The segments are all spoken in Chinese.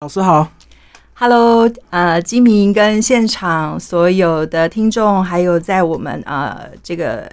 老师好，Hello，呃，金明跟现场所有的听众，还有在我们呃这个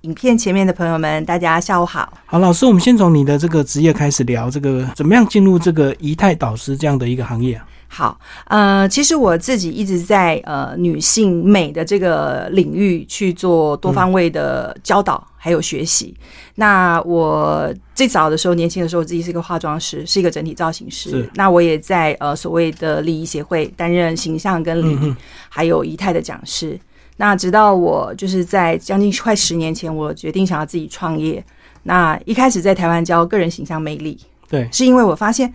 影片前面的朋友们，大家下午好。好，老师，我们先从你的这个职业开始聊，这个怎么样进入这个仪态导师这样的一个行业啊？好，呃，其实我自己一直在呃女性美的这个领域去做多方位的教导还有学习。那我最早的时候，年轻的时候，我自己是一个化妆师，是一个整体造型师。那我也在呃所谓的礼仪协会担任形象跟礼仪还有仪态的讲师。那直到我就是在将近快十年前，我决定想要自己创业。那一开始在台湾教个人形象魅力，对，是因为我发现。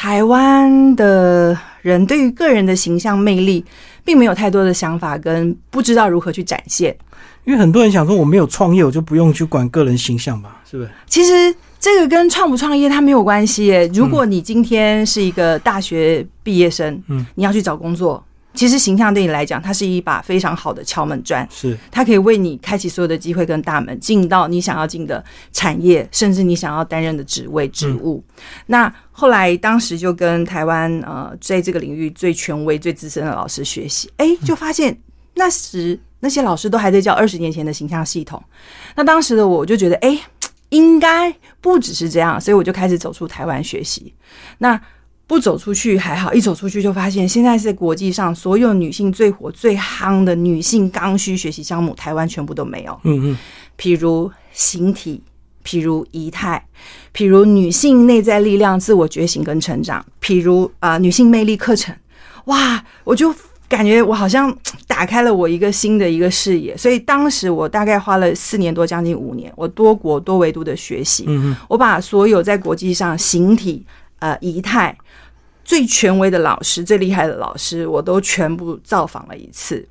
台湾的人对于个人的形象魅力，并没有太多的想法，跟不知道如何去展现。因为很多人想说，我没有创业，我就不用去管个人形象吧？是不是？其实这个跟创不创业它没有关系。如果你今天是一个大学毕业生，嗯，你要去找工作。其实形象对你来讲，它是一把非常好的敲门砖，是它可以为你开启所有的机会跟大门，进到你想要进的产业，甚至你想要担任的职位职务。那后来当时就跟台湾呃，在这个领域最权威、最资深的老师学习，哎，就发现那时那些老师都还在教二十年前的形象系统。那当时的我就觉得，哎，应该不只是这样，所以我就开始走出台湾学习。那不走出去还好，一走出去就发现，现在是国际上所有女性最火最夯的女性刚需学习项目，台湾全部都没有。嗯嗯，譬如形体，譬如仪态，譬如女性内在力量、自我觉醒跟成长，譬如啊女性魅力课程。哇，我就感觉我好像打开了我一个新的一个视野。所以当时我大概花了四年多，将近五年，我多国多维度的学习。嗯嗯，我把所有在国际上形体。呃，仪态最权威的老师、最厉害的老师，我都全部造访了一次。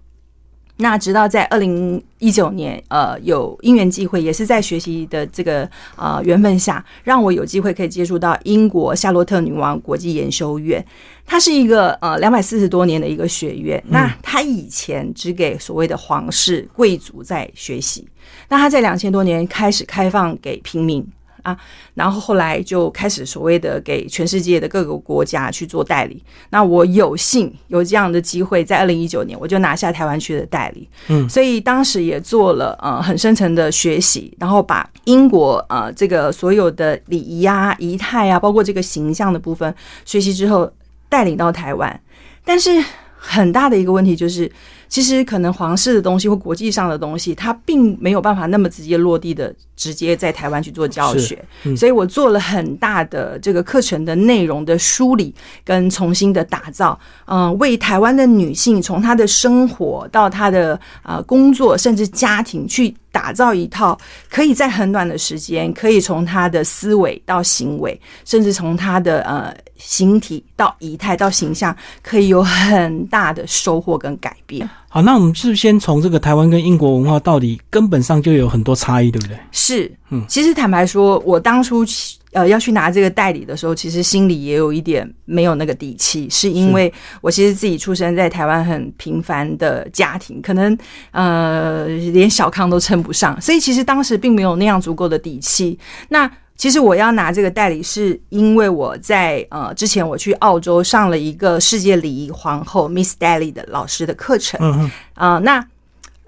那直到在二零一九年，呃，有因缘际会，也是在学习的这个呃缘分下，让我有机会可以接触到英国夏洛特女王国际研修院。它是一个呃两百四十多年的一个学院。那它以前只给所谓的皇室贵族在学习，那它在两千多年开始开放给平民。啊，然后后来就开始所谓的给全世界的各个国家去做代理。那我有幸有这样的机会，在二零一九年我就拿下台湾区的代理。嗯，所以当时也做了呃很深层的学习，然后把英国呃这个所有的礼仪啊、仪态啊，包括这个形象的部分学习之后，带领到台湾。但是很大的一个问题就是。其实可能皇室的东西或国际上的东西，它并没有办法那么直接落地的，直接在台湾去做教学。所以我做了很大的这个课程的内容的梳理跟重新的打造，嗯，为台湾的女性从她的生活到她的啊工作，甚至家庭去打造一套可以在很短的时间，可以从他的思维到行为，甚至从他的呃形体到仪态到形象，可以有很大的收获跟改变。好，那我们是不是先从这个台湾跟英国文化到底根本上就有很多差异，对不对？是，嗯，其实坦白说，我当初呃要去拿这个代理的时候，其实心里也有一点没有那个底气，是因为我其实自己出生在台湾很平凡的家庭，可能呃连小康都称不上，所以其实当时并没有那样足够的底气。那其实我要拿这个代理，是因为我在呃之前我去澳洲上了一个世界礼仪皇后 Miss Daly 的老师的课程，嗯啊那。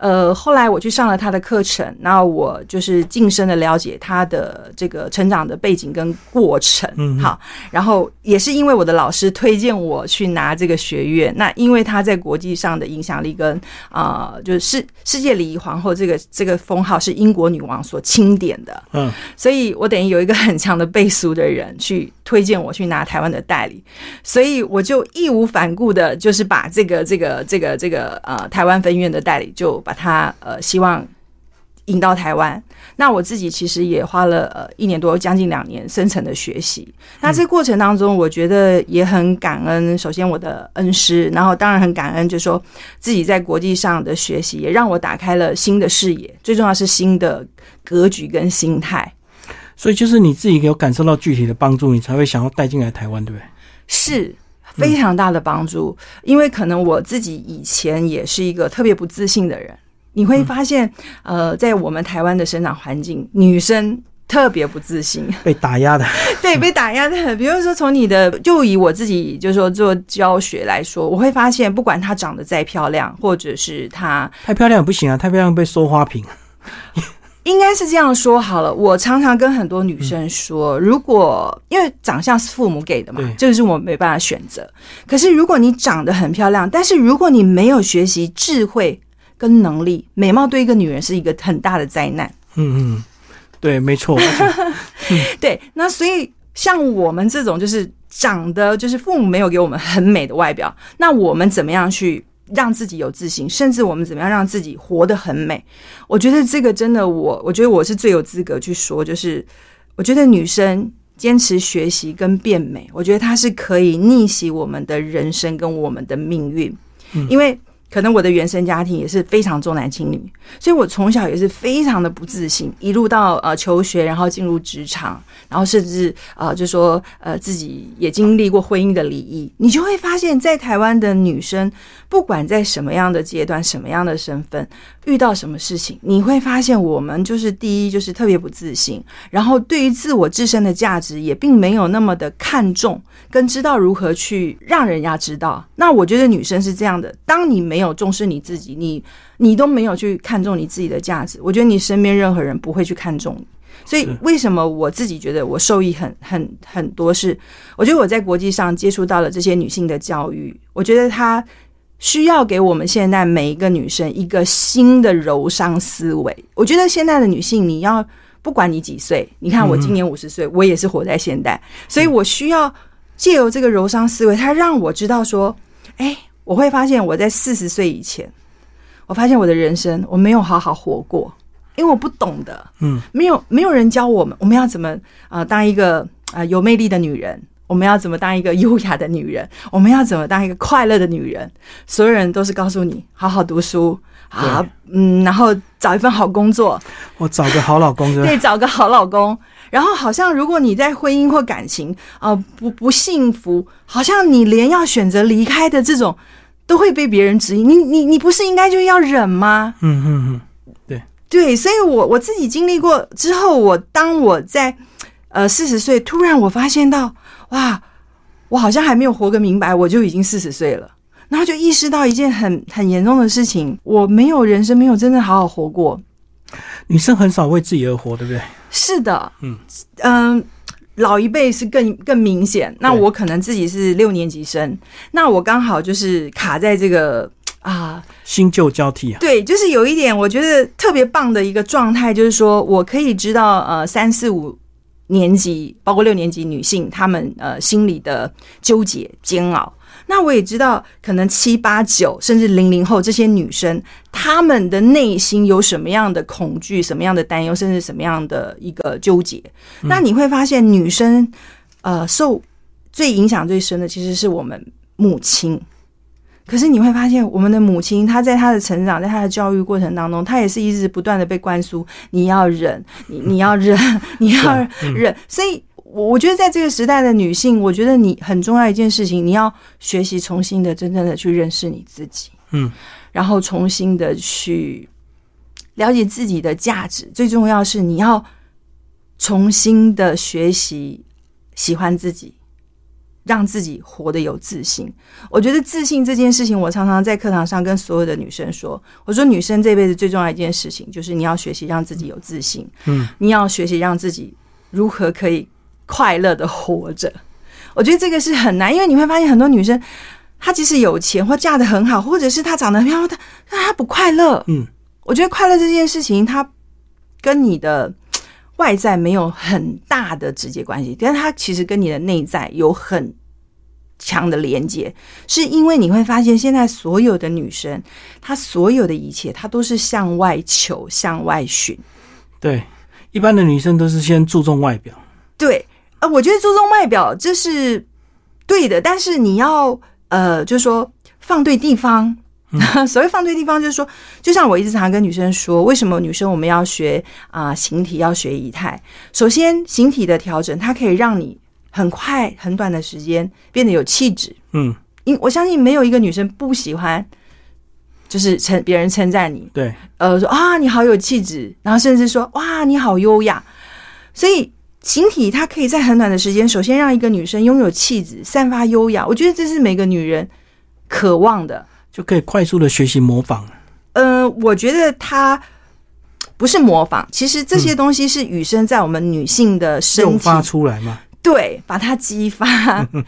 呃，后来我去上了他的课程，那我就是晋升的了解他的这个成长的背景跟过程，嗯，好，然后也是因为我的老师推荐我去拿这个学院，那因为他在国际上的影响力跟啊，就是世世界礼仪皇后这个这个封号是英国女王所钦点的，嗯，所以我等于有一个很强的背书的人去推荐我去拿台湾的代理，所以我就义无反顾的，就是把这个这个这个这个呃台湾分院的代理就把。把他呃，希望引到台湾。那我自己其实也花了呃一年多，将近两年深层的学习。那这过程当中，我觉得也很感恩。首先我的恩师，然后当然很感恩，就是说自己在国际上的学习，也让我打开了新的视野。最重要是新的格局跟心态。所以就是你自己有感受到具体的帮助，你才会想要带进来台湾，对不对？是。非常大的帮助，因为可能我自己以前也是一个特别不自信的人。你会发现，呃，在我们台湾的生长环境，女生特别不自信，被打压的，对，被打压的很。比如说，从你的，就以我自己，就是说做教学来说，我会发现，不管她长得再漂亮，或者是她太漂亮也不行啊，太漂亮被收花瓶。应该是这样说好了。我常常跟很多女生说，如果因为长相是父母给的嘛，这个是我没办法选择。可是如果你长得很漂亮，但是如果你没有学习智慧跟能力，美貌对一个女人是一个很大的灾难。嗯嗯。对，没错。对，那所以像我们这种就是长得就是父母没有给我们很美的外表，那我们怎么样去让自己有自信，甚至我们怎么样让自己活得很美？我觉得这个真的，我我觉得我是最有资格去说，就是我觉得女生坚持学习跟变美，我觉得它是可以逆袭我们的人生跟我们的命运，因为。可能我的原生家庭也是非常重男轻女，所以我从小也是非常的不自信，一路到呃求学，然后进入职场，然后甚至呃就说呃自己也经历过婚姻的离异，你就会发现，在台湾的女生，不管在什么样的阶段、什么样的身份，遇到什么事情，你会发现我们就是第一就是特别不自信，然后对于自我自身的价值也并没有那么的看重，跟知道如何去让人家知道。那我觉得女生是这样的，当你没有重视你自己，你你都没有去看重你自己的价值。我觉得你身边任何人不会去看重你。所以为什么我自己觉得我受益很很很多？是我觉得我在国际上接触到了这些女性的教育，我觉得她需要给我们现在每一个女生一个新的柔商思维。我觉得现在的女性，你要不管你几岁，你看我今年五十岁，我也是活在现代，所以我需要借由这个柔商思维，它让我知道说，哎。我会发现，我在四十岁以前，我发现我的人生我没有好好活过，因为我不懂得，嗯，没有没有人教我们，我们要怎么啊当一个啊有魅力的女人，我们要怎么当一个优雅的女人，我们要怎么当一个快乐的女人，所有人都是告诉你好好读书啊，嗯，然后找一份好工作，我找个好老公，对，找个好老公。然后好像如果你在婚姻或感情啊不不幸福，好像你连要选择离开的这种都会被别人质疑。你你你不是应该就要忍吗？嗯嗯嗯，对对，所以我我自己经历过之后，我当我在呃四十岁，突然我发现到哇，我好像还没有活个明白，我就已经四十岁了，然后就意识到一件很很严重的事情，我没有人生没有真正好好活过。女生很少为自己而活，对不对？是的，嗯嗯，老一辈是更更明显。那我可能自己是六年级生，那我刚好就是卡在这个啊新旧交替啊。对，就是有一点我觉得特别棒的一个状态，就是说我可以知道呃三四五年级，包括六年级女性，她们呃心里的纠结煎熬。那我也知道，可能七八九甚至零零后这些女生，她们的内心有什么样的恐惧、什么样的担忧，甚至什么样的一个纠结。那你会发现，女生呃受最影响最深的其实是我们母亲。可是你会发现，我们的母亲她在她的成长，在她的教育过程当中，她也是一直不断的被灌输：你要忍，你你要忍，你要忍。所以。我我觉得在这个时代的女性，我觉得你很重要一件事情，你要学习重新的、真正的去认识你自己，嗯，然后重新的去了解自己的价值。最重要是你要重新的学习喜欢自己，让自己活得有自信。我觉得自信这件事情，我常常在课堂上跟所有的女生说，我说女生这辈子最重要一件事情，就是你要学习让自己有自信，嗯，你要学习让自己如何可以。快乐的活着，我觉得这个是很难，因为你会发现很多女生，她即使有钱或嫁的很好，或者是她长得很漂亮，她她不快乐。嗯，我觉得快乐这件事情，它跟你的外在没有很大的直接关系，但是它其实跟你的内在有很强的连接，是因为你会发现，现在所有的女生，她所有的一切，她都是向外求、向外寻。对，一般的女生都是先注重外表。对。啊，我觉得注重外表这是对的，但是你要呃，就是说放对地方。所谓放对地方，就是说，就像我一直常跟女生说，为什么女生我们要学啊形体，要学仪态？首先，形体的调整，它可以让你很快、很短的时间变得有气质。嗯，因我相信没有一个女生不喜欢，就是称别人称赞你。对，呃，说啊你好有气质，然后甚至说哇你好优雅。所以形体它可以在很短的时间，首先让一个女生拥有气质，散发优雅。我觉得这是每个女人渴望的，就可以快速的学习模仿。呃，我觉得它不是模仿，其实这些东西是与生在我们女性的身体发出来嘛。对，把它激发。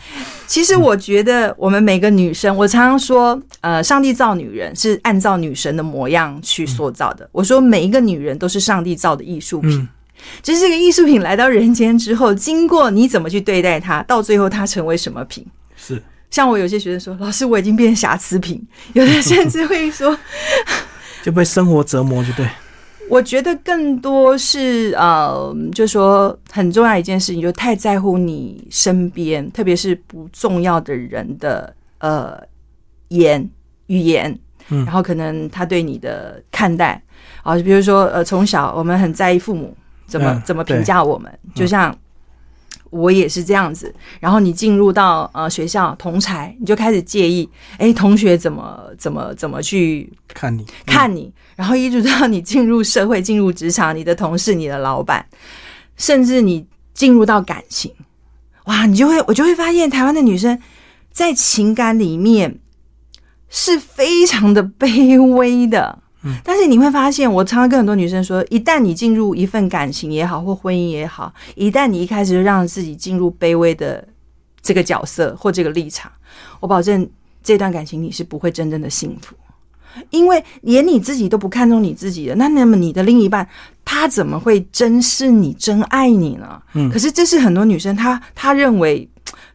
其实我觉得，我们每个女生，我常常说，呃，上帝造女人是按照女神的模样去塑造的。我说，每一个女人都是上帝造的艺术品。只是这个艺术品来到人间之后，经过你怎么去对待它，到最后它成为什么品？是像我有些学生说，老师，我已经变瑕疵品。有的甚至会说，就被生活折磨，就对。我觉得更多是呃，就说很重要一件事情，就太在乎你身边，特别是不重要的人的呃言语言，然后可能他对你的看待啊，比如说呃，从小我们很在意父母怎么怎么评价我们，就像。我也是这样子，然后你进入到呃学校同才，你就开始介意，哎，同学怎么怎么怎么去看你看你，然后一直到你进入社会、进入职场，你的同事、你的老板，甚至你进入到感情，哇，你就会我就会发现，台湾的女生在情感里面是非常的 卑微的。但是你会发现，我常常跟很多女生说，一旦你进入一份感情也好，或婚姻也好，一旦你一开始就让自己进入卑微的这个角色或这个立场，我保证这段感情你是不会真正的幸福，因为连你自己都不看重你自己的，那那么你的另一半他怎么会珍视你、真爱你呢？嗯，可是这是很多女生她她认为，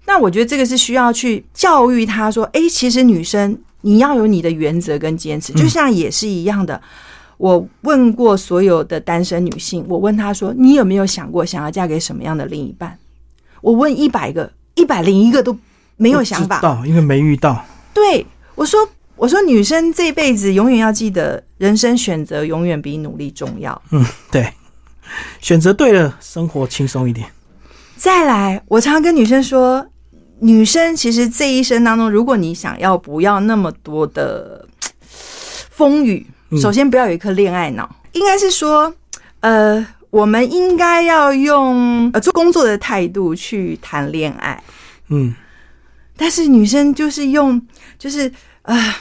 那我觉得这个是需要去教育她说，哎，其实女生。你要有你的原则跟坚持，就像也是一样的。我问过所有的单身女性，我问她说：“你有没有想过想要嫁给什么样的另一半？”我问一百个，一百零一个都没有想法，到因为没遇到。对我说：“我说女生这辈子永远要记得，人生选择永远比努力重要。”嗯，对，选择对了，生活轻松一点。再来，我常常跟女生说。女生其实这一生当中，如果你想要不要那么多的 风雨，首先不要有一颗恋爱脑，应该是说，呃，我们应该要用呃做工作的态度去谈恋爱。嗯，但是女生就是用，就是呃，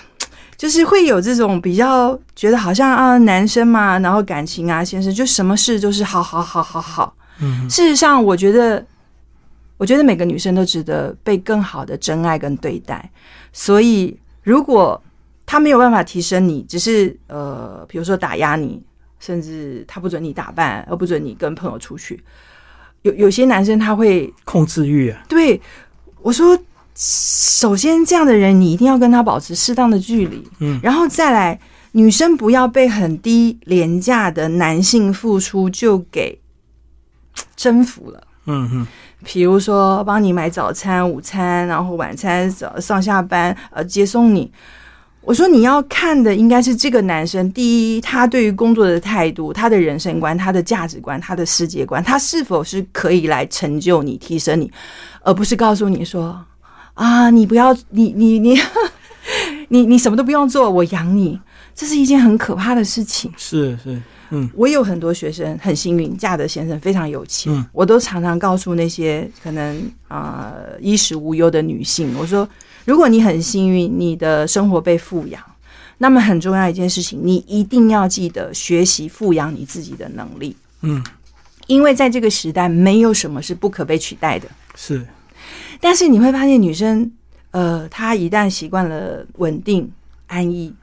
就是会有这种比较觉得好像啊，男生嘛，然后感情啊，先生就什么事都是好好好好好。嗯，事实上，我觉得。我觉得每个女生都值得被更好的真爱跟对待，所以如果他没有办法提升你，只是呃，比如说打压你，甚至他不准你打扮，而不准你跟朋友出去，有有些男生他会控制欲啊。对，我说，首先这样的人你一定要跟他保持适当的距离，嗯，然后再来，女生不要被很低廉价的男性付出就给 征服了，嗯哼。比如说，帮你买早餐、午餐，然后晚餐上上下班，呃，接送你。我说你要看的应该是这个男生，第一，他对于工作的态度，他的人生观，他的价值观，他的世界观，他是否是可以来成就你、提升你，而不是告诉你说啊，你不要，你你你，你你什么都不用做，我养你，这是一件很可怕的事情。是是。嗯，我有很多学生很幸运，嫁的先生非常有钱。嗯，我都常常告诉那些可能啊衣食无忧的女性，我说，如果你很幸运，你的生活被富养，那么很重要一件事情，你一定要记得学习富养你自己的能力。嗯，因为在这个时代，没有什么是不可被取代的。是，但是你会发现，女生呃，她一旦习惯了稳定安逸。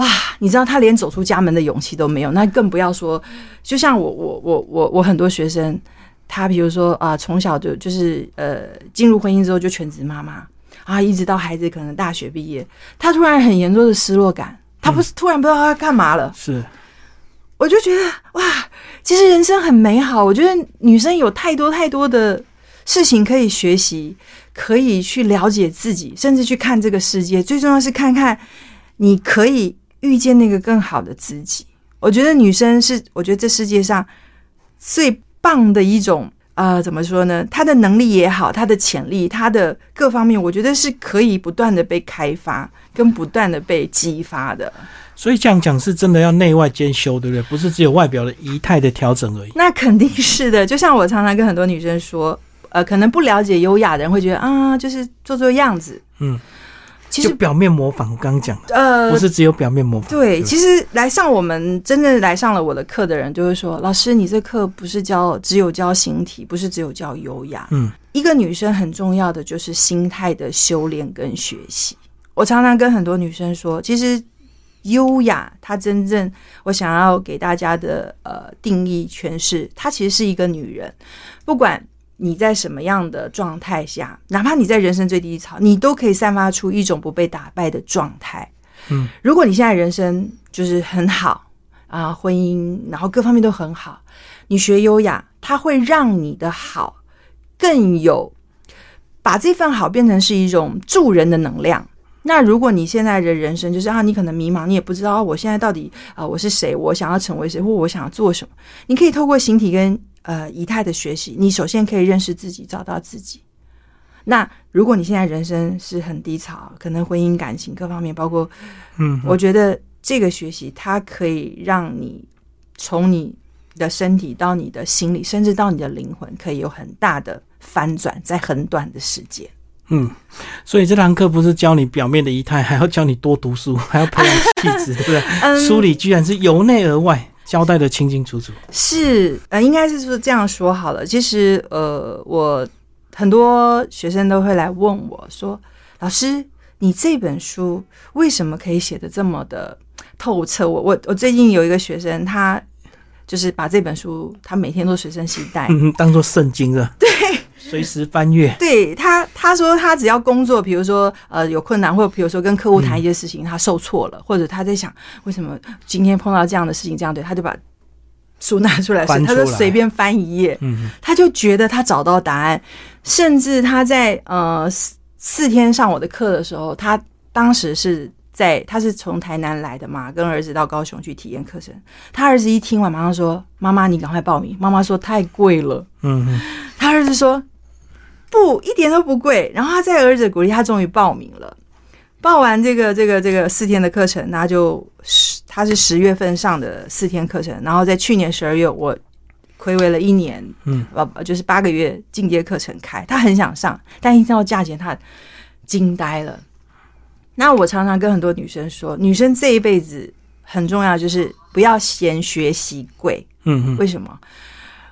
哇，你知道他连走出家门的勇气都没有，那更不要说，就像我我我我我很多学生，他比如说啊，从小就就是呃进入婚姻之后就全职妈妈啊，一直到孩子可能大学毕业，他突然很严重的失落感，他不是突然不知道他干嘛了，是，我就觉得哇，其实人生很美好，我觉得女生有太多太多的事情可以学习，可以去了解自己，甚至去看这个世界，最重要是看看你可以。遇见那个更好的自己，我觉得女生是，我觉得这世界上最棒的一种呃，怎么说呢？她的能力也好，她的潜力，她的各方面，我觉得是可以不断的被开发，跟不断的被激发的。所以这样讲是真的要内外兼修，对不对？不是只有外表的仪态的调整而已。那肯定是的。就像我常常跟很多女生说，呃，可能不了解优雅的人会觉得啊，就是做做样子，嗯，其实就表面模仿，我刚刚讲的，呃不，是只有表面模仿。对，不其实来上我们真正来上了我的课的人，就会说：“老师，你这课不是教只有教形体，不是只有教优雅。嗯，一个女生很重要的就是心态的修炼跟学习。我常常跟很多女生说，其实优雅，它真正我想要给大家的呃定义诠释，她其实是一个女人，不管。你在什么样的状态下，哪怕你在人生最低潮，你都可以散发出一种不被打败的状态。嗯，如果你现在人生就是很好啊，婚姻然后各方面都很好，你学优雅，它会让你的好更有把这份好变成是一种助人的能量。那如果你现在的人生就是啊，你可能迷茫，你也不知道、啊我现在到底啊、我是谁，我想要成为谁，或我想要做什么，你可以透过形体跟呃仪态的学习，你首先可以认识自己，找到自己。那如果你现在人生是很低潮，可能婚姻、感情各方面，包括嗯，我觉得这个学习它可以让你从你的身体到你的心理，甚至到你的灵魂，可以有很大的翻转，在很短的时间。嗯，所以这堂课不是教你表面的仪态，还要教你多读书，还要培养气质，对不对？嗯书里居然是由内而外交代的清清楚楚。是，呃，应该是说这样说好了。其实，呃，我很多学生都会来问我说：“老师，你这本书为什么可以写的这么的透彻？”我我我最近有一个学生，他就是把这本书，他每天都随身携带，嗯，当做圣经了，对，随时翻阅。对他，他说他只要工作，比如说呃有困难，或者比如说跟客户谈一些事情，他受挫了，或者他在想为什么今天碰到这样的事情，这样对，他就把书拿出来，翻他就随便翻一页，嗯，他就觉得他找到答案，甚至他在呃四四天上我的课的时候，他当时是。在他是从台南来的嘛，跟儿子到高雄去体验课程。他儿子一听完，马上说：“妈妈，你赶快报名。”妈妈说：“太贵了。”嗯嗯，他儿子说：“不，一点都不贵。”然后他在儿子鼓励，他终于报名了。报完这个这个这个四天的课程，那就十他是十月份上的四天课程，然后在去年十二月，我亏为了一年，嗯，呃，就是八个月进阶课程开，他很想上，但一听到价钱，他惊呆了。那我常常跟很多女生说，女生这一辈子很重要，就是不要嫌学习贵。嗯嗯，为什么？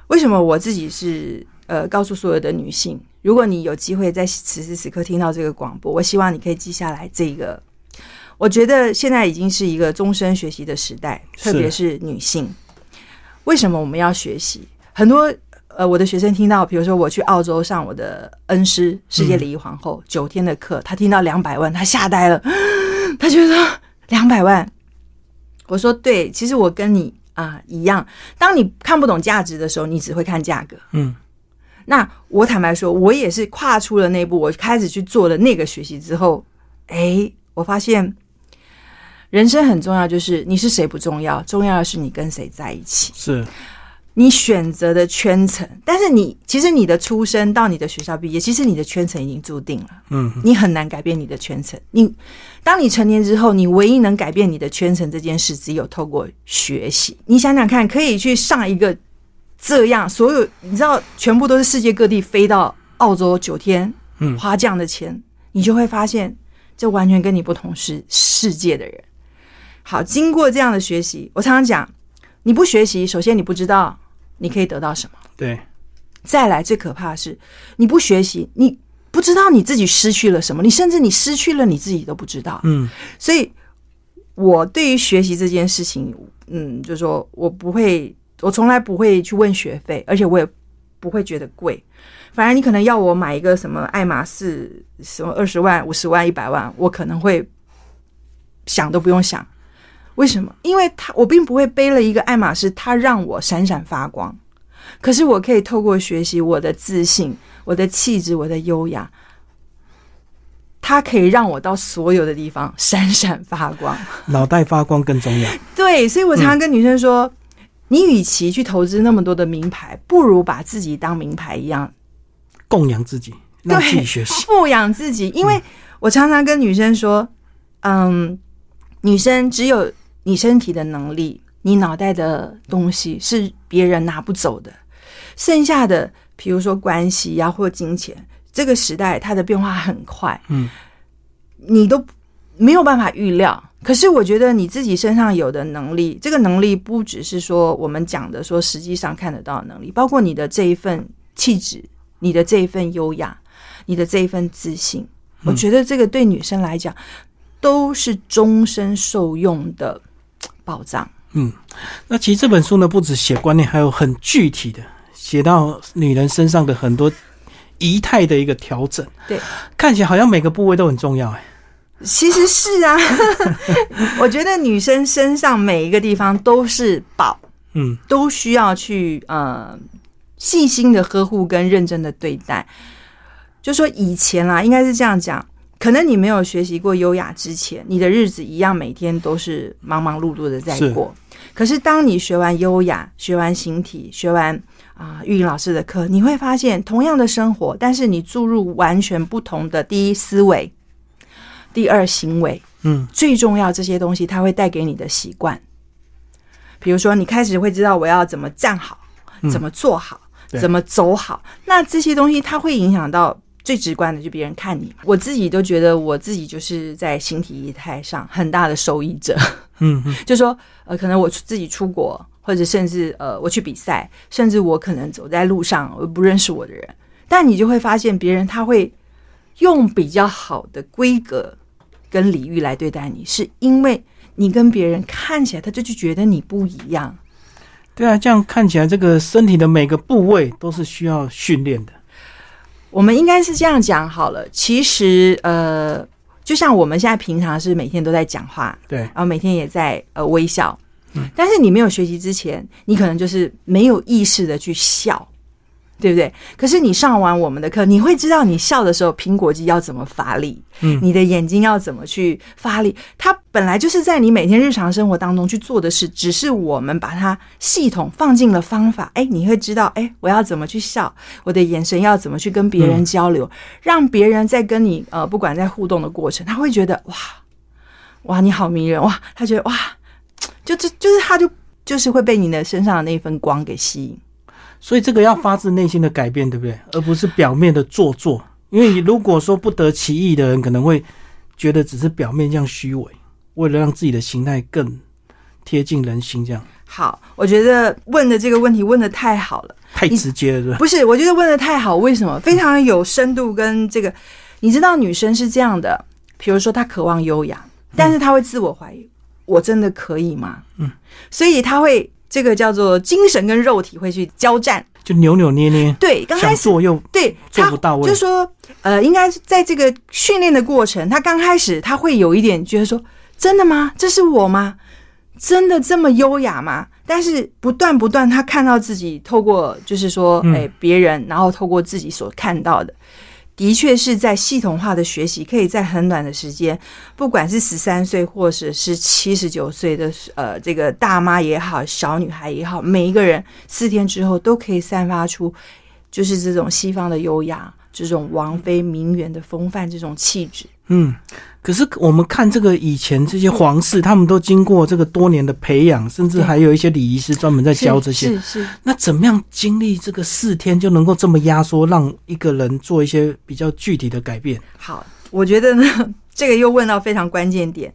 为什么我自己是呃告诉所有的女性，如果你有机会在此时此刻听到这个广播，我希望你可以记下来这个。我觉得现在已经是一个终身学习的时代，特别是女性。为什么我们要学习？很多呃，我的学生听到，比如说我去澳洲上我的恩师世界礼仪皇后九、天的课，他听到两百万，他吓呆了，他觉得两百万。我说对，其实我跟你啊、一样，当你看不懂价值的时候，你只会看价格。嗯，那我坦白说，我也是跨出了那一步，我开始去做了那个学习之后，哎，我发现人生很重要，就是你是谁不重要，重要的是你跟谁在一起。是，你选择的圈层，但是你其实你的出生到你的学校毕业，其实你的圈层已经注定了，嗯，你很难改变你的圈层。你当你成年之后，你唯一能改变你的圈层这件事，只有透过学习。你想想看，可以去上一个这样所有，你知道，全部都是世界各地飞到澳洲九天，嗯花这样的钱，你就会发现，这完全跟你不同是世界的人。好，经过这样的学习，我常常讲，你不学习，首先你不知道你可以得到什么。对，再来，最可怕的是你不学习，你不知道你自己失去了什么，你甚至你失去了你自己都不知道。嗯所以，我对于学习这件事情，嗯，就是说我不会，我从来不会去问学费，而且我也不会觉得贵。反而你可能要我买一个什么爱马仕，什么二十万、五十万、一百万，我可能会想都不用想。为什么？因为他我并不会背了一个爱马仕，它让我闪闪发光。可是我可以透过学习我的自信、我的气质、我的优雅，它可以让我到所有的地方闪闪发光。脑袋发光更重要。对，所以我常常跟女生说，你与其去投资那么多的名牌，不如把自己当名牌一样供养自己，让自己学习。富养自己。因为我常常跟女生说，嗯，女生只有你身体的能力，你脑袋的东西是别人拿不走的，剩下的，比如说关系呀、或金钱，这个时代它的变化很快，嗯，你都没有办法预料。可是我觉得你自己身上有的能力，这个能力不只是说我们讲的说实际上看得到的能力，包括你的这一份气质，你的这一份优雅，你的这一份自信，我觉得这个对女生来讲都是终身受用的宝藏。嗯，那其实这本书呢，不止写观念，还有很具体的写到女人身上的很多仪态的一个调整。对，看起来好像每个部位都很重要哎。其实是啊，我觉得女生身上每一个地方都是宝，嗯，都需要去呃细心的呵护跟认真的对待。就说以前啦，应该是这样讲，可能你没有学习过优雅之前，你的日子一样每天都是忙忙碌碌的在过。可是当你学完优雅，学完形体，学完啊玉莹老师的课，你会发现同样的生活，但是你注入完全不同的第一思维。第二行为，嗯，最重要这些东西，它会带给你的习惯。比如说，你开始会知道我要怎么站好，怎么坐好，怎么走好。那这些东西，它会影响到最直观的，就别人看你。我自己都觉得，我自己就是在形体仪态上很大的受益者。嗯嗯，就说呃，可能我自己出国，或者甚至呃，我去比赛，甚至我可能走在路上，我不认识我的人，但你就会发现，别人他会用比较好的规格。跟礼遇来对待你，是因为你跟别人看起来，他就就觉得你不一样。对啊，这样看起来，这个身体的每个部位都是需要训练的。我们应该是这样讲好了。其实，呃，就像我们现在平常是每天都在讲话，对，然后每天也在呃微笑，嗯，但是你没有学习之前，你可能就是没有意识的去笑。对不对？可是你上完我们的课，你会知道你笑的时候，苹果肌要怎么发力，嗯，你的眼睛要怎么去发力。它本来就是在你每天日常生活当中去做的事，只是我们把它系统放进了方法。哎，你会知道，哎，我要怎么去笑，我的眼神要怎么去跟别人交流，让别人在跟你呃，不管在互动的过程，他会觉得哇哇你好迷人哇，他觉得哇，就就就是他就就是会被你的身上的那一份光给吸引。所以这个要发自内心的改变，对不对？而不是表面的做作。因为你如果说不得其意的人，可能会觉得只是表面这样虚伪，为了让自己的形态更贴近人心，这样。好，我觉得问的这个问题问的太好了，太直接了，是吧？不是，我觉得问的太好。为什么？非常有深度跟这个，你知道女生是这样的，比如说她渴望优雅，但是她会自我怀疑，我真的可以吗？嗯，所以她会。这个叫做精神跟肉体会去交战，就扭扭捏捏。对，刚开始做又对做不到位。就说呃，应该在这个训练的过程，他刚开始他会有一点觉得说，真的吗？这是我吗？真的这么优雅吗？但是不断不断，他看到自己透过就是说，哎，别人，然后透过自己所看到的。的确是在系统化的学习，可以在很短的时间，不管是十三岁或者是七十九岁的呃这个大妈也好，小女孩也好，每一个人四天之后都可以散发出就是这种西方的优雅，这种王妃名媛的风范，这种气质。嗯。可是我们看这个以前这些皇室，他们都经过这个多年的培养，甚至还有一些礼仪师专门在教这些。是是。那怎么样经历这个四天就能够这么压缩，让一个人做一些比较具体的改变？好，我觉得呢，这个又问到非常关键点。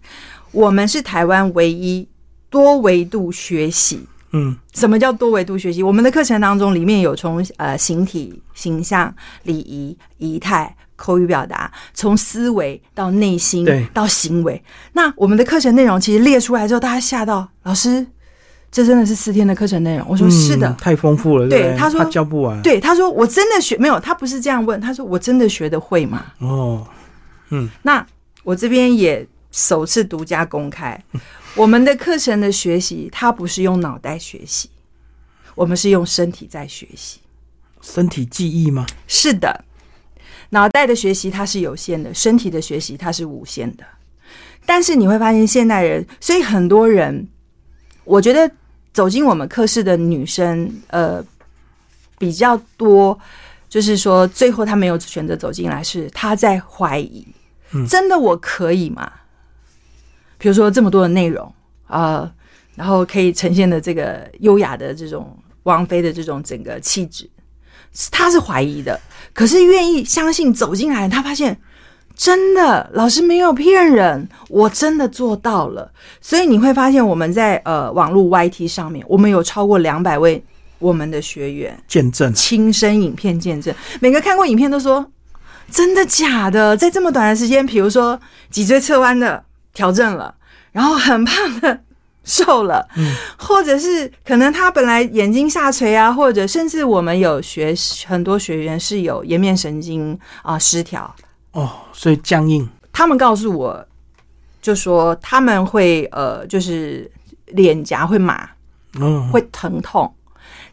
我们是台湾唯一多维度学习。嗯，什么叫多维度学习？我们的课程当中里面有从呃形体、形象、礼仪、仪态。口语表达，从思维到内心，到行为。那我们的课程内容其实列出来之后，大家吓到，老师，这真的是四天的课程内容？我说是的，太丰富了。对，他说他教不完。对，他说我真的学没有？他不是这样问，他说我真的学得会吗？哦，嗯，那我这边也首次独家公开，我们的课程的学习，它不是用脑袋学习，我们是用身体在学习，身体记忆吗？是的。脑袋的学习它是有限的，身体的学习它是无限的。但是你会发现，现代人，所以很多人，我觉得走进我们课室的女生，呃，比较多，就是说最后她没有选择走进来，是她在怀疑，嗯真的我可以吗？比如说这么多的内容啊、呃然后可以呈现的这个优雅的这种王菲的这种整个气质，她是怀疑的，可是愿意相信走进来，他发现真的老师没有骗人，我真的做到了。所以你会发现我们在呃网络 YT 上面，我们有超过两百位我们的学员见证，亲身影片见证，每个看过影片都说真的假的，在这么短的时间，比如说脊椎侧弯的调整了，然后很胖的瘦了，嗯。或者是可能他本来眼睛下垂啊，或者甚至我们有学很多学员是有颜面神经啊、失调，哦，所以僵硬，他们告诉我，就说他们会呃，就是脸颊会麻，嗯，会疼痛。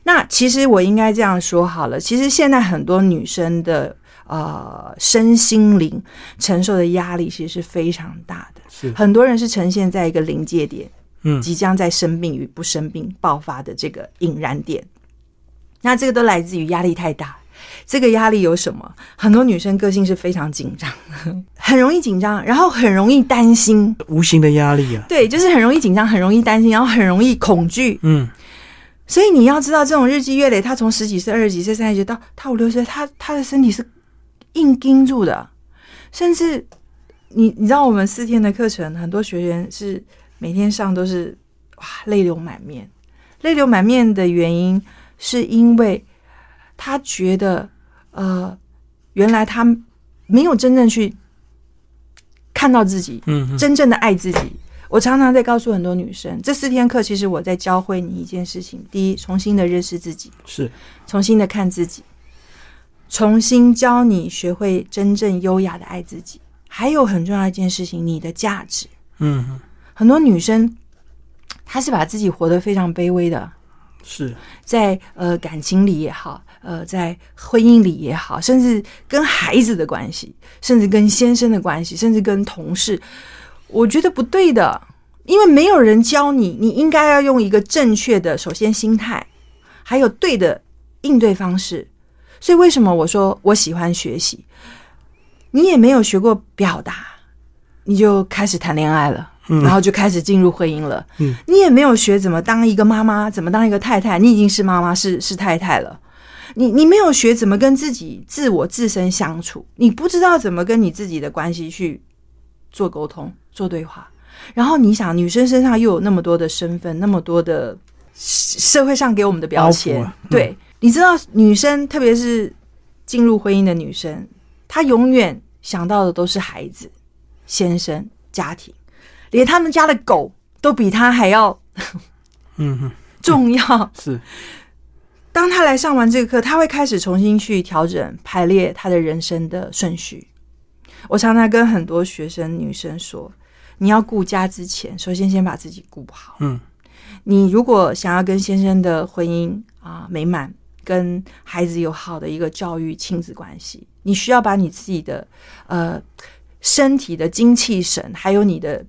那其实我应该这样说好了，其实现在很多女生的呃身心灵承受的压力其实是非常大的，是，很多人是呈现在一个临界点，嗯即将在生病与不生病爆发的这个引燃点。那这个都来自于压力太大。这个压力有什么？很多女生个性是非常紧张，很容易紧张，然后很容易担心。无形的压力啊，对，就是很容易紧张，很容易担心，然后很容易恐惧。嗯，所以你要知道，这种日积月累，他从十几岁、二十几岁、三十几岁到他五六岁，他他的身体是硬盯住的，甚至你你知道，我们四天的课程，很多学员是每天上都是哇泪流满面。泪流满面的原因，是因为他觉得，呃，原来他没有真正去看到自己，嗯嗯真正的爱自己。我常常在告诉很多女生，这四天课其实我在教会你一件事情：第一，重新的认识自己，是，重新的看自己，重新教你学会真正优雅的爱自己。还有很重要一件事情，你的价值。嗯嗯很多女生她是把自己活得非常卑微的，是，在呃感情里也好，呃在婚姻里也好，甚至跟孩子的关系，甚至跟先生的关系，甚至跟同事，我觉得不对的，因为没有人教你，你应该要用一个正确的，首先心态，还有对的应对方式。所以为什么我说我喜欢学习？你也没有学过表达，你就开始谈恋爱了。嗯然后就开始进入婚姻了。嗯，你也没有学怎么当一个妈妈，怎么当一个太太，你已经是妈妈，是是太太了。你你没有学怎么跟自己自我自身相处，你不知道怎么跟你自己的关系去做沟通、做对话。然后你想，女生身上又有那么多的身份，那么多的社会上给我们的标签，对，你知道，女生特别是进入婚姻的女生，她永远想到的都是孩子、先生、家庭，连他们家的狗都比他还要嗯嗯重要。是，当他来上完这个课，他会开始重新去调整排列他的人生的顺序。我常常跟很多学生女生说，你要顾家之前，首先先把自己顾好。嗯你如果想要跟先生的婚姻啊美满，跟孩子有好的一个教育亲子关系，你需要把你自己的呃身体的精气神，还有你的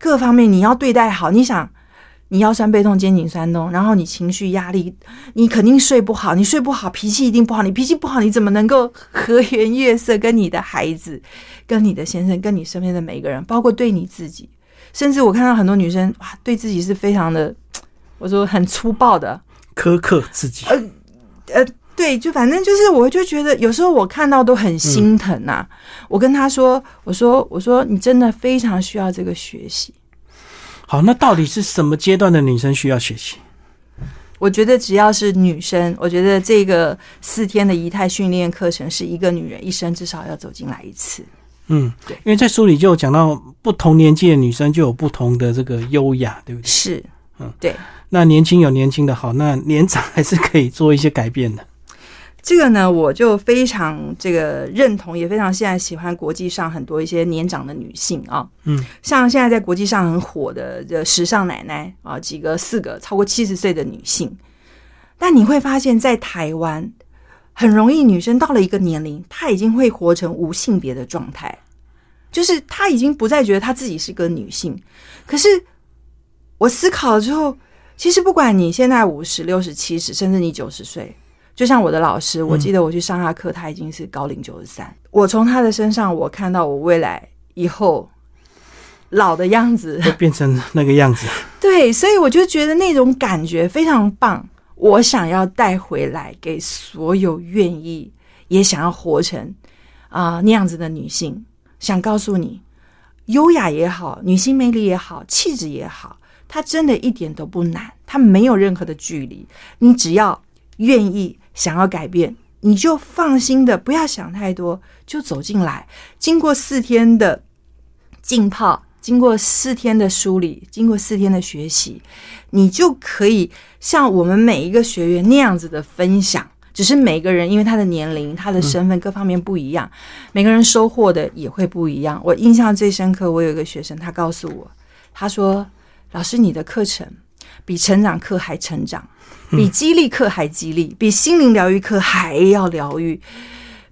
各方面，你要对待好。你想，你腰酸背痛、肩颈酸痛，然后你情绪压力，你肯定睡不好，你睡不好，脾气一定不好。你脾气不好，你怎么能够和颜悦色跟你的孩子、跟你的先生、跟你身边的每一个人，包括对你自己？甚至我看到很多女生哇，对自己是非常的，我说很粗暴的，苛刻自己，呃，对，就反正就是，我就觉得有时候我看到都很心疼呐、我跟他说，我说，我说你真的非常需要这个学习。好，那到底是什么阶段的女生需要学习？我觉得只要是女生，我觉得这个四天的仪态训练课程是一个女人一生至少要走进来一次。嗯对，因为在书里就有讲到，不同年纪的女生就有不同的这个优雅，对不对？是嗯，对。那年轻有年轻的好，那年长还是可以做一些改变的。这个呢，我就非常这个认同，也非常现在喜欢国际上很多一些年长的女性啊，嗯，像现在在国际上很火的这时尚奶奶啊，几个四个超过七十岁的女性，但你会发现在台湾很容易，女生到了一个年龄，她已经会活成无性别的状态，就是她已经不再觉得她自己是个女性。可是我思考了之后，其实不管你现在五十、六十、七十，甚至你九十岁，就像我的老师，我记得我去上他课，他已经是高龄九十三。我从他的身上，我看到我未来以后老的样子，会变成那个样子。对，所以我就觉得那种感觉非常棒。我想要带回来给所有愿意也想要活成啊那样子的女性，想告诉你，优雅也好，女性魅力也好，气质也好，它真的一点都不难，它没有任何的距离。你只要愿意想要改变，你就放心的不要想太多，就走进来。经过四天的浸泡。经过四天的梳理，经过四天的学习，你就可以像我们每一个学员那样子的分享。只是每个人因为他的年龄、他的身份各方面不一样，每个人收获的也会不一样。我印象最深刻，我有一个学生，他告诉我，他说：“老师，你的课程比成长课还成长，比激励课还激励，比心灵疗愈课还要疗愈，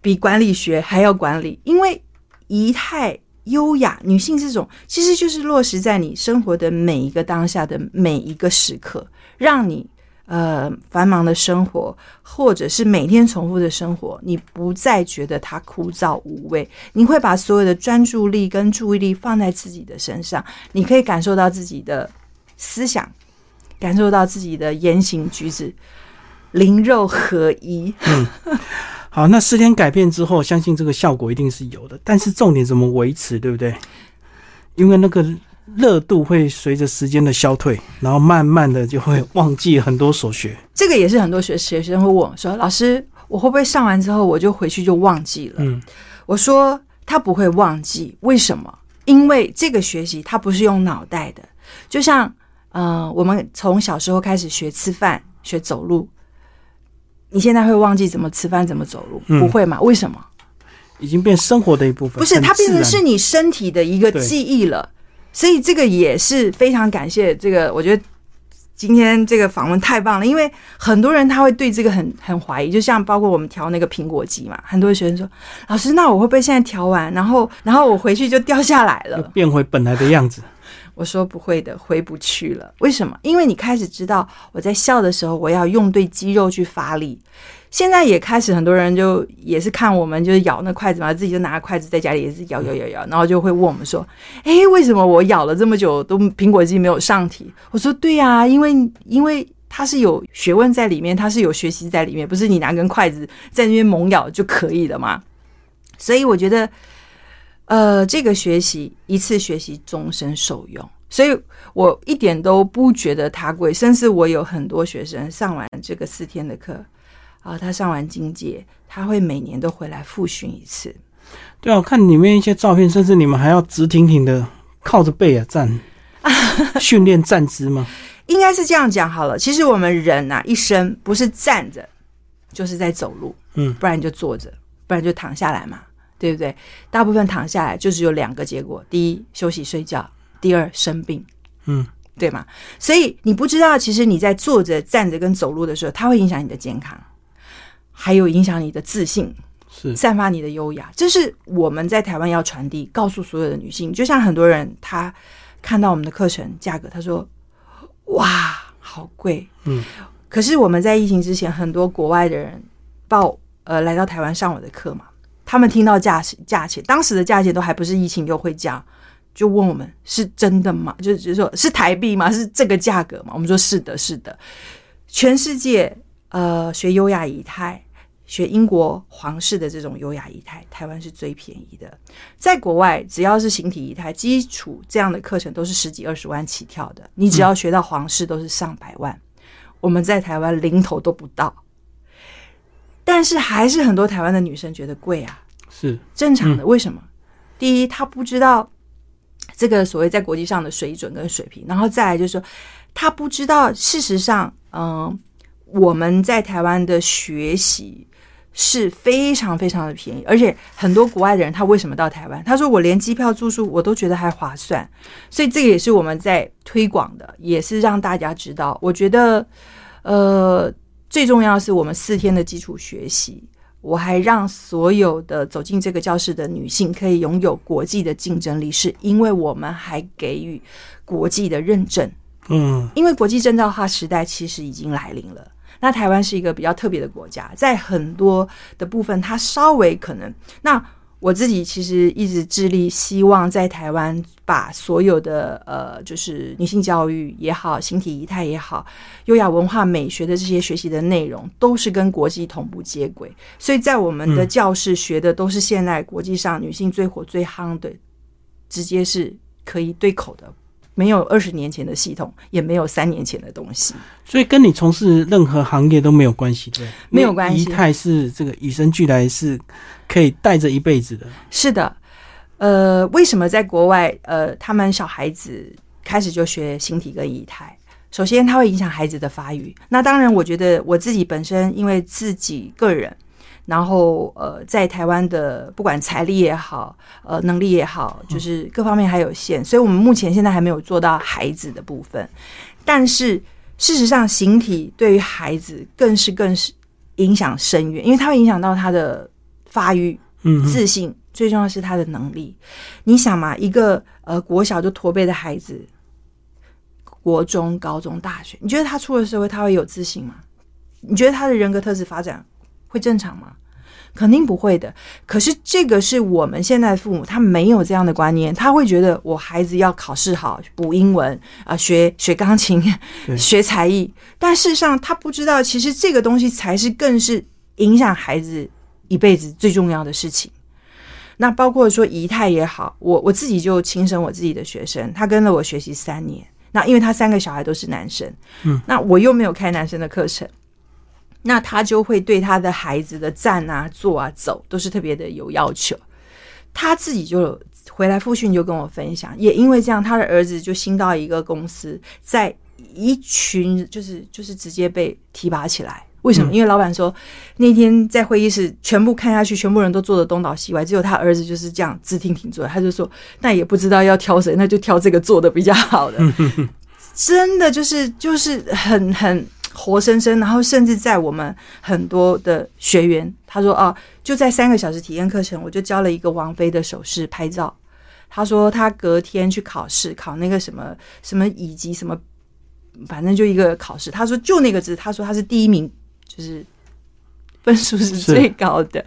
比管理学还要管理，因为仪态。”优雅女性这种，其实就是落实在你生活的每一个当下的每一个时刻，让你呃繁忙的生活，或者是每天重复的生活，你不再觉得它枯燥无味。你会把所有的专注力跟注意力放在自己的身上，你可以感受到自己的思想，感受到自己的言行举止灵肉合一。嗯好，那四天改变之后，相信这个效果一定是有的。但是重点怎么维持，对不对？因为那个热度会随着时间的消退，然后慢慢的就会忘记很多所学。这个也是很多学学生会问我说：“老师，我会不会上完之后我就回去就忘记了？”嗯，我说他不会忘记，为什么？因为这个学习它不是用脑袋的，就像嗯，我们从小时候开始学吃饭、学走路。你现在会忘记怎么吃饭、怎么走路？不会吗？为什么？已经变生活的一部分。不是，它变成是你身体的一个记忆了。所以这个也是非常感谢这个。我觉得今天这个访问太棒了，因为很多人他会对这个很很怀疑。就像包括我们调那个苹果肌嘛，很多学生说：“老师，那我会不会现在调完，然后然后我回去就掉下来了，变回本来的样子？”我说不会的，回不去了。为什么？因为你开始知道我在笑的时候，我要用对肌肉去发力。现在也开始，很多人就也是看我们就是咬那筷子嘛，自己就拿筷子在家里也是咬咬咬咬，然后就会问我们说：“哎，为什么我咬了这么久都苹果肌没有上提？”我说：“对呀，因为因为它是有学问在里面，它是有学习在里面，不是你拿根筷子在那边猛咬就可以了嘛。”所以我觉得。呃，这个学习一次学习终身受用，所以我一点都不觉得它贵。甚至我有很多学生上完这个四天的课，啊，他上完经界，他会每年都回来复训一次。对啊，我看里面一些照片，甚至你们还要直挺挺的靠着背啊站，训练站姿吗？应该是这样讲好了。其实我们人呐，一生不是站着，就是在走路，嗯，不然就坐着，不然就躺下来嘛。对不对？大部分躺下来就只有两个结果：第一，休息睡觉；第二，生病。嗯，对吗？所以你不知道，其实你在坐着、站着跟走路的时候，它会影响你的健康，还有影响你的自信，是散发你的优雅。这是我们在台湾要传递，告诉所有的女性。就像很多人他看到我们的课程价格，他说：“哇，好贵。”嗯，可是我们在疫情之前，很多国外的人报呃来到台湾上我的课嘛。他们听到价钱，价钱当时的价钱都还不是疫情优惠价，就问我们是真的吗？就就说是台币吗？是这个价格吗？我们说是的，是的。全世界呃学优雅仪态，学英国皇室的这种优雅仪态，台湾是最便宜的。在国外，只要是形体仪态基础这样的课程，都是十几二十万起跳的。你只要学到皇室，都是上百万。我们在台湾零头都不到。但是还是很多台湾的女生觉得贵啊，是正常的。为什么？第一，她不知道这个所谓在国际上的水准跟水平，然后再来就是说，她不知道事实上，嗯，我们在台湾的学习是非常非常的便宜，而且很多国外的人他为什么到台湾？他说我连机票住宿我都觉得还划算，所以这个也是我们在推广的，也是让大家知道。我觉得，呃。最重要是我们四天的基础学习，我还让所有的走进这个教室的女性可以拥有国际的竞争力，是因为我们还给予国际的认证。嗯因为国际证照化时代其实已经来临了。那台湾是一个比较特别的国家，在很多的部分，它稍微可能那。我自己其实一直致力，希望在台湾把所有的呃，就是女性教育也好，形体仪态也好，优雅文化美学的这些学习的内容，都是跟国际同步接轨。所以在我们的教室学的都是现在国际上女性最火最夯的，直接是可以对口的，没有二十年前的系统，也没有三年前的东西。所以跟你从事任何行业都没有关系，对？没有关系仪态是这个与生俱来，是可以带着一辈子的。是的，呃，为什么在国外，呃，他们小孩子开始就学形体跟仪态？首先，它会影响孩子的发育。那当然，我觉得我自己本身因为自己个人，然后呃，在台湾的不管财力也好，呃，能力也好，就是各方面还有限，所以我们目前现在还没有做到孩子的部分。但是事实上，形体对于孩子更是更是影响深远，因为它会影响到他的发育、嗯，自信，最重要是他的能力。你想嘛，一个呃国小就驼背的孩子，国中、高中、大学，你觉得他出了社会他会有自信吗？你觉得他的人格特质发展会正常吗？肯定不会的。可是这个是我们现在父母他没有这样的观念，他会觉得我孩子要考试好，补英文啊、学学钢琴、学才艺，但事实上他不知道，其实这个东西才是更是影响孩子一辈子最重要的事情。那包括说仪态也好，我我自己就亲生我自己的学生，他跟了我学习三年。那因为他三个小孩都是男生，嗯，那我又没有开男生的课程，那他就会对他的孩子的站啊、坐啊、走都是特别的有要求。他自己就回来复训就跟我分享，也因为这样，他的儿子就新到一个公司，在一群就是就是直接被提拔起来。为什么？因为老板说那天在会议室全部看下去，全部人都坐的东倒西歪，只有他儿子就是这样直挺挺坐。他就说，那也不知道要挑谁，那就挑这个坐的比较好的。真的就是就是很很活生生，然后甚至在我们很多的学员，他说啊，就在三个小时体验课程，我就教了一个王菲的手势拍照。他说他隔天去考试，考那个什么什么乙级什么，反正就一个考试。他说就那个字，他说他是第一名，就是分数是是最高的。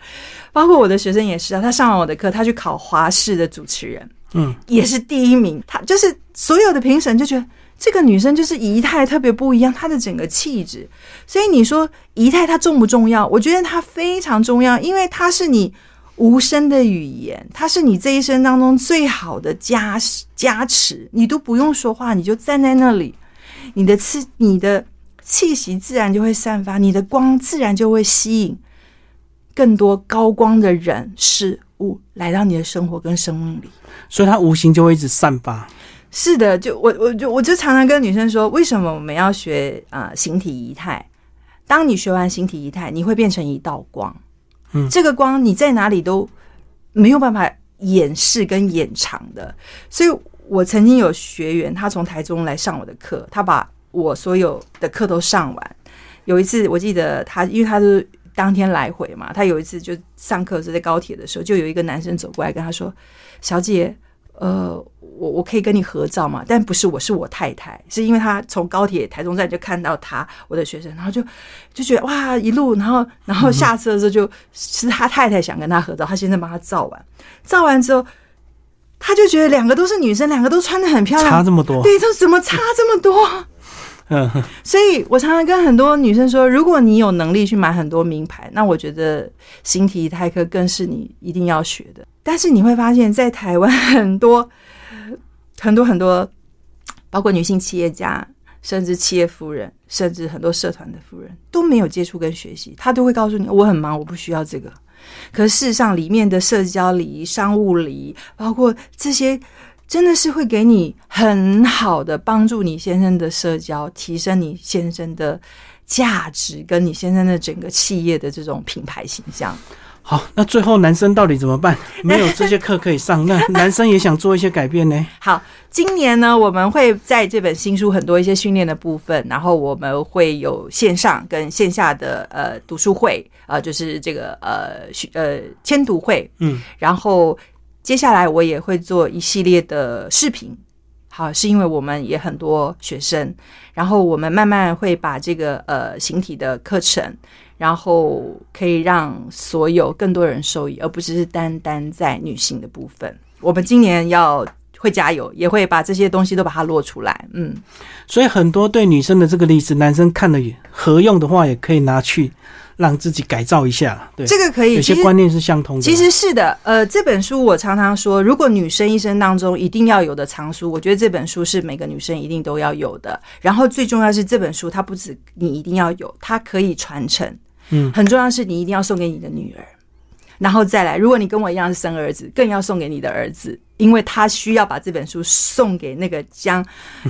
包括我的学生也是啊，他上完我的课，他去考华视的主持人，嗯，也是第一名。他就是所有的评审就觉得这个女生就是仪态特别不一样，她的整个气质。所以你说仪态它重不重要？我觉得它非常重要，因为它是你无声的语言，它是你这一生当中最好的加加持。你都不用说话，你就站在那里，你的气你的气息自然就会散发，你的光自然就会吸引更多高光的人事物来到你的生活跟生命里。所以它无形就会一直散发。是的，就我我就我就常常跟女生说，为什么我们要学啊、呃形体仪态？当你学完形体仪态，你会变成一道光。嗯这个光你在哪里都没有办法掩饰跟掩藏的。所以我曾经有学员，他从台中来上我的课，他把我所有的课都上完。有一次我记得他，因为他是当天来回嘛，他有一次就上课是在高铁的时候，就有一个男生走过来跟他说：“小姐，呃，我我可以跟你合照吗？但不是我，是我太太，是因为他从高铁台中站就看到他，我的学生，然后就就觉得哇，一路，然后然后下车的时候就是他太太想跟他合照，他先生帮他照完，照完之后，他就觉得两个都是女生，两个都穿的很漂亮差，这么多，对，他怎么差这么多？所以我常常跟很多女生说，如果你有能力去买很多名牌，那我觉得形体泰课更是你一定要学的。但是你会发现在台湾很多 很多很多，包括女性企业家，甚至企业夫人，甚至很多社团的夫人都没有接触跟学习，她都会告诉你我很忙，我不需要这个。可事实上，里面的社交礼仪、商务礼仪，包括这些，真的是会给你很好的帮助你先生的社交，提升你先生的价值，跟你先生的整个企业的这种品牌形象。好，那最后男生到底怎么办？没有这些课可以上，那 男生也想做一些改变呢？好，今年呢，我们会在这本新书很多一些训练的部分，然后我们会有线上跟线下的呃读书会，呃，就是这个呃呃签读会，嗯，然后接下来我也会做一系列的视频。好，是因为我们也很多学生，然后我们慢慢会把这个呃形体的课程，然后可以让所有更多人受益，而不只是单单在女性的部分。我们今年要会加油，也会把这些东西都把它落出来。嗯，所以很多对女生的这个例子，男生看了也合用的话，也可以拿去让自己改造一下。对，这个可以，有些观念是相通的。其实是的，呃，这本书我常常说，如果女生一生当中一定要有的藏书，我觉得这本书是每个女生一定都要有的。然后最重要是这本书，它不止你一定要有，它可以传承。嗯，很重要是你一定要送给你的女儿，然后再来，如果你跟我一样是生儿子，更要送给你的儿子，因为他需要把这本书送给那个将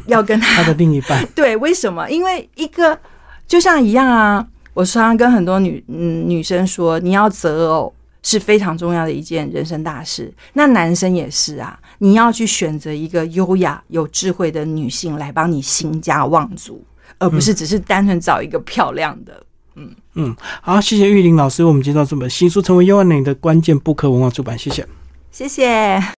要跟他 他的另一半，对，为什么？因为一个就像一样啊，我常常跟很多女嗯女生说，你要择偶是非常重要的一件人生大事。那男生也是啊，你要去选择一个优雅、有智慧的女性来帮你兴家望族，而不是只是单纯找一个漂亮的。嗯嗯，好，谢谢玉林老师为我们介绍这本新书，成为优万人的关键不可文化出版，谢谢。谢谢。